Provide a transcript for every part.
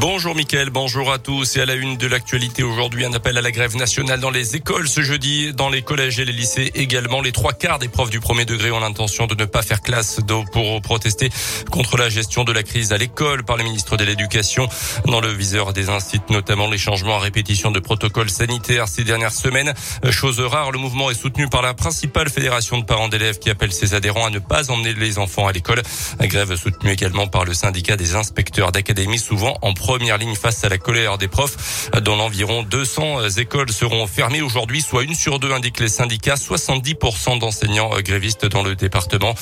Bonjour Mickaël, bonjour à tous. Et à la une de l'actualité aujourd'hui, un appel à la grève nationale dans les écoles ce jeudi, dans les collèges et les lycées également. Les trois quarts des profs du premier degré ont l'intention de ne pas faire classe pour protester contre la gestion de la crise à l'école par le ministre de l'Éducation. Dans le viseur des incite notamment les changements à répétition de protocoles sanitaires ces dernières semaines. Chose rare, le mouvement est soutenu par la principale fédération de parents d'élèves qui appelle ses adhérents à ne pas emmener les enfants à l'école. Grève soutenue également par le syndicat des inspecteurs d'académie, souvent en première ligne face à la colère des profs. Dans l'environ 200 écoles seront fermées aujourd'hui, soit une sur deux, indiquent les syndicats. 70% d'enseignants grévistes dans le département.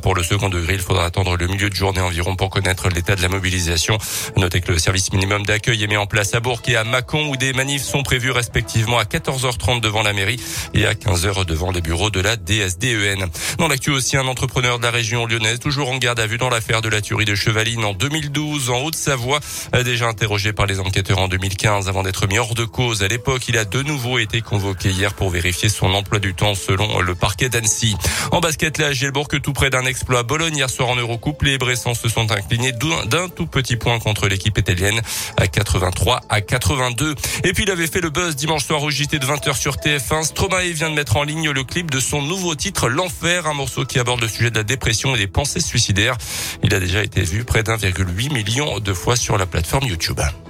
Pour le second degré, il faudra attendre le milieu de journée environ pour connaître l'état de la mobilisation. Notez que le service minimum d'accueil est mis en place à Bourg et à Mâcon où des manifs sont prévus respectivement à 14h30 devant la mairie et à 15h devant les bureaux de la DSDEN. Dans l'actu aussi, un entrepreneur de la région lyonnaise, toujours en garde à vue dans l'affaire de la tuerie de Chevaline en 2012 en Haute-Savoie déjà interrogé par les enquêteurs en 2015 avant d'être mis hors de cause. À l'époque, il a de nouveau été convoqué hier pour vérifier son emploi du temps selon le parquet d'Annecy. En basket, là, Gielbourg, tout près d'un exploit Bologne hier soir en Eurocoupe. Les Bressans se sont inclinés d'un tout petit point contre l'équipe italienne à 83 à 82. Et puis il avait fait le buzz dimanche soir au JT de 20h sur TF1. Stromae vient de mettre en ligne le clip de son nouveau titre L'Enfer, un morceau qui aborde le sujet de la dépression et des pensées suicidaires. Il a déjà été vu près d'1,8 million de fois sur la plateforme YouTube.